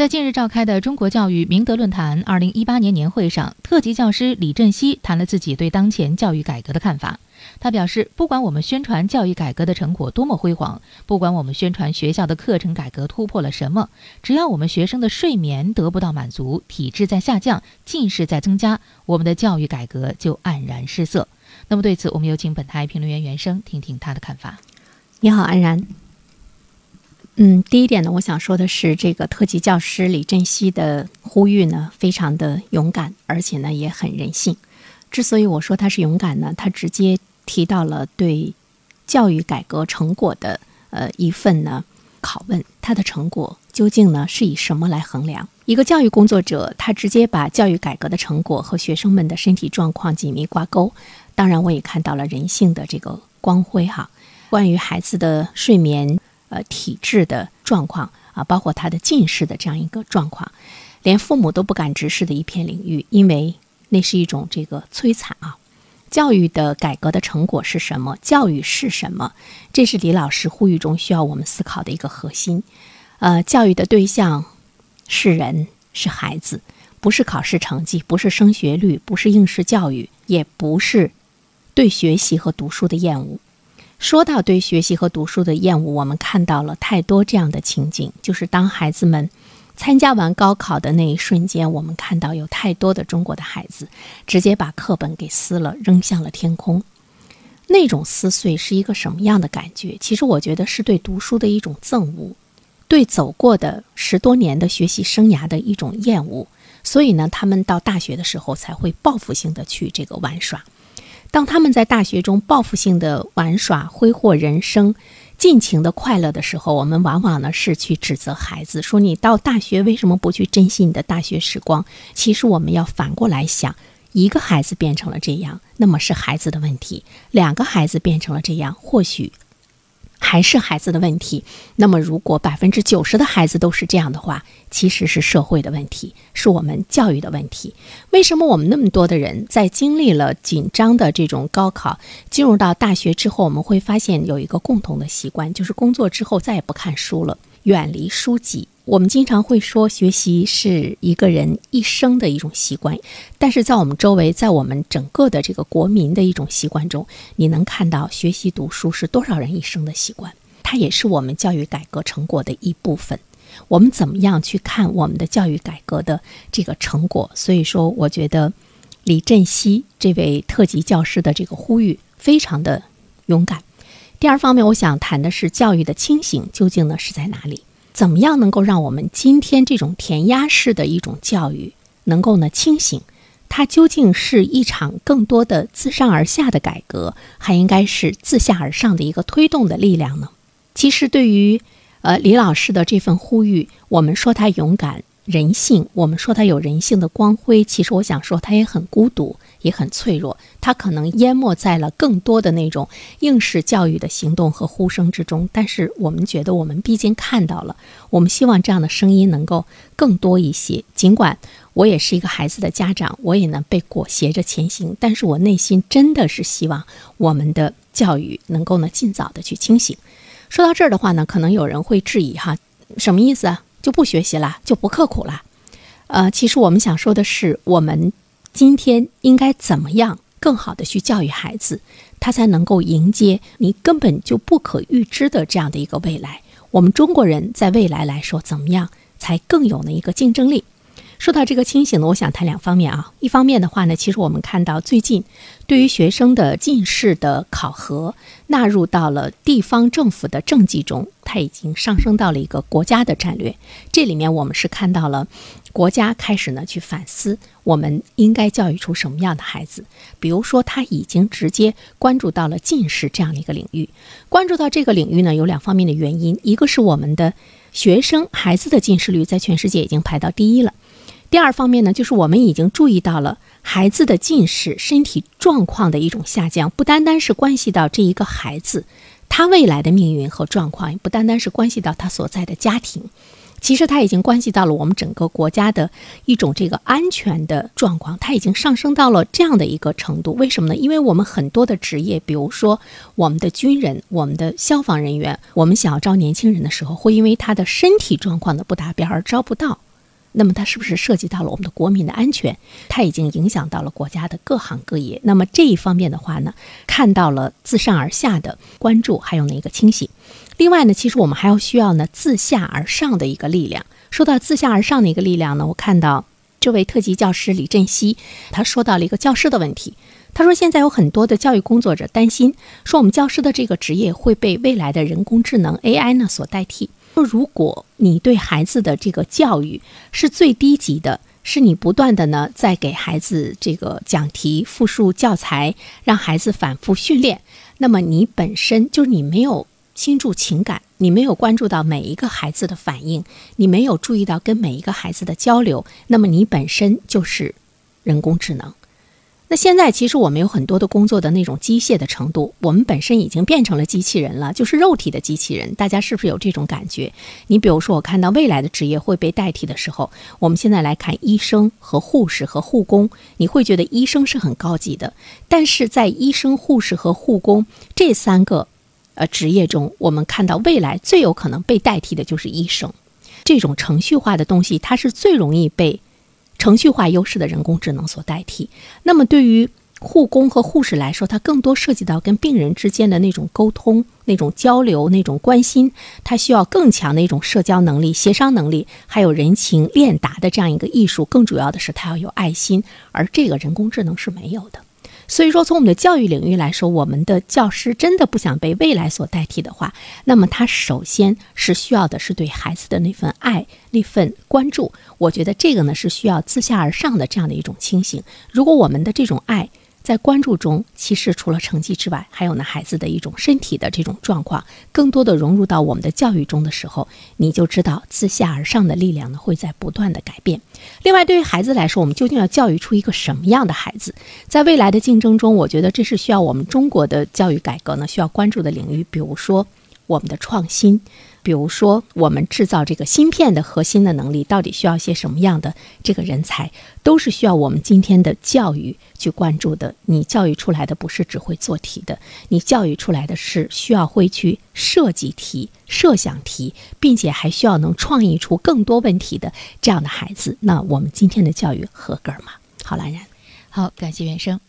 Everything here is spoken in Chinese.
在近日召开的中国教育明德论坛二零一八年年会上，特级教师李振西谈了自己对当前教育改革的看法。他表示，不管我们宣传教育改革的成果多么辉煌，不管我们宣传学校的课程改革突破了什么，只要我们学生的睡眠得不到满足，体质在下降，近视在增加，我们的教育改革就黯然失色。那么对此，我们有请本台评论员袁生听听他的看法。你好，安然。嗯，第一点呢，我想说的是，这个特级教师李振西的呼吁呢，非常的勇敢，而且呢也很人性。之所以我说他是勇敢呢，他直接提到了对教育改革成果的呃一份呢拷问，他的成果究竟呢是以什么来衡量？一个教育工作者，他直接把教育改革的成果和学生们的身体状况紧密挂钩。当然，我也看到了人性的这个光辉哈。关于孩子的睡眠。呃，体质的状况啊，包括他的近视的这样一个状况，连父母都不敢直视的一片领域，因为那是一种这个摧残啊。教育的改革的成果是什么？教育是什么？这是李老师呼吁中需要我们思考的一个核心。呃，教育的对象是人，是孩子，不是考试成绩，不是升学率，不是应试教育，也不是对学习和读书的厌恶。说到对学习和读书的厌恶，我们看到了太多这样的情景，就是当孩子们参加完高考的那一瞬间，我们看到有太多的中国的孩子直接把课本给撕了，扔向了天空。那种撕碎是一个什么样的感觉？其实我觉得是对读书的一种憎恶，对走过的十多年的学习生涯的一种厌恶。所以呢，他们到大学的时候才会报复性的去这个玩耍。当他们在大学中报复性的玩耍、挥霍人生、尽情的快乐的时候，我们往往呢是去指责孩子，说你到大学为什么不去珍惜你的大学时光？其实我们要反过来想，一个孩子变成了这样，那么是孩子的问题；两个孩子变成了这样，或许。还是孩子的问题。那么，如果百分之九十的孩子都是这样的话，其实是社会的问题，是我们教育的问题。为什么我们那么多的人在经历了紧张的这种高考，进入到大学之后，我们会发现有一个共同的习惯，就是工作之后再也不看书了，远离书籍。我们经常会说，学习是一个人一生的一种习惯，但是在我们周围，在我们整个的这个国民的一种习惯中，你能看到学习读书是多少人一生的习惯？它也是我们教育改革成果的一部分。我们怎么样去看我们的教育改革的这个成果？所以说，我觉得李振西这位特级教师的这个呼吁非常的勇敢。第二方面，我想谈的是教育的清醒究竟呢是在哪里？怎么样能够让我们今天这种填鸭式的一种教育能够呢清醒？它究竟是一场更多的自上而下的改革，还应该是自下而上的一个推动的力量呢？其实，对于呃李老师的这份呼吁，我们说他勇敢。人性，我们说他有人性的光辉，其实我想说他也很孤独，也很脆弱。他可能淹没在了更多的那种应试教育的行动和呼声之中。但是我们觉得，我们毕竟看到了，我们希望这样的声音能够更多一些。尽管我也是一个孩子的家长，我也能被裹挟着前行，但是我内心真的是希望我们的教育能够呢尽早的去清醒。说到这儿的话呢，可能有人会质疑哈，什么意思啊？就不学习了，就不刻苦了，呃，其实我们想说的是，我们今天应该怎么样更好的去教育孩子，他才能够迎接你根本就不可预知的这样的一个未来。我们中国人在未来来说，怎么样才更有那一个竞争力？说到这个清醒呢，我想谈两方面啊。一方面的话呢，其实我们看到最近对于学生的近视的考核纳入到了地方政府的政绩中，它已经上升到了一个国家的战略。这里面我们是看到了国家开始呢去反思，我们应该教育出什么样的孩子。比如说，他已经直接关注到了近视这样的一个领域。关注到这个领域呢，有两方面的原因，一个是我们的学生孩子的近视率在全世界已经排到第一了。第二方面呢，就是我们已经注意到了孩子的近视、身体状况的一种下降，不单单是关系到这一个孩子他未来的命运和状况，也不单单是关系到他所在的家庭。其实它已经关系到了我们整个国家的一种这个安全的状况，它已经上升到了这样的一个程度。为什么呢？因为我们很多的职业，比如说我们的军人、我们的消防人员，我们想要招年轻人的时候，会因为他的身体状况的不达标而招不到。那么它是不是涉及到了我们的国民的安全？它已经影响到了国家的各行各业。那么这一方面的话呢，看到了自上而下的关注，还有那个清醒。另外呢，其实我们还要需要呢自下而上的一个力量。说到自下而上的一个力量呢，我看到这位特级教师李振西，他说到了一个教师的问题。他说现在有很多的教育工作者担心，说我们教师的这个职业会被未来的人工智能 AI 呢所代替。如果你对孩子的这个教育是最低级的，是你不断的呢在给孩子这个讲题、复述教材，让孩子反复训练，那么你本身就是你没有。倾注情感，你没有关注到每一个孩子的反应，你没有注意到跟每一个孩子的交流，那么你本身就是人工智能。那现在其实我们有很多的工作的那种机械的程度，我们本身已经变成了机器人了，就是肉体的机器人。大家是不是有这种感觉？你比如说，我看到未来的职业会被代替的时候，我们现在来看医生和护士和护工，你会觉得医生是很高级的，但是在医生、护士和护工这三个。呃，职业中我们看到未来最有可能被代替的就是医生，这种程序化的东西，它是最容易被程序化优势的人工智能所代替。那么对于护工和护士来说，它更多涉及到跟病人之间的那种沟通、那种交流、那种关心，它需要更强的一种社交能力、协商能力，还有人情练达的这样一个艺术。更主要的是，它要有爱心，而这个人工智能是没有的。所以说，从我们的教育领域来说，我们的教师真的不想被未来所代替的话，那么他首先是需要的是对孩子的那份爱、那份关注。我觉得这个呢是需要自下而上的这样的一种清醒。如果我们的这种爱，在关注中，其实除了成绩之外，还有呢孩子的一种身体的这种状况，更多的融入到我们的教育中的时候，你就知道自下而上的力量呢会在不断的改变。另外，对于孩子来说，我们究竟要教育出一个什么样的孩子？在未来的竞争中，我觉得这是需要我们中国的教育改革呢需要关注的领域，比如说我们的创新。比如说，我们制造这个芯片的核心的能力，到底需要些什么样的这个人才，都是需要我们今天的教育去关注的。你教育出来的不是只会做题的，你教育出来的是需要会去设计题、设想题，并且还需要能创意出更多问题的这样的孩子。那我们今天的教育合格吗？好，兰然，好，感谢原生。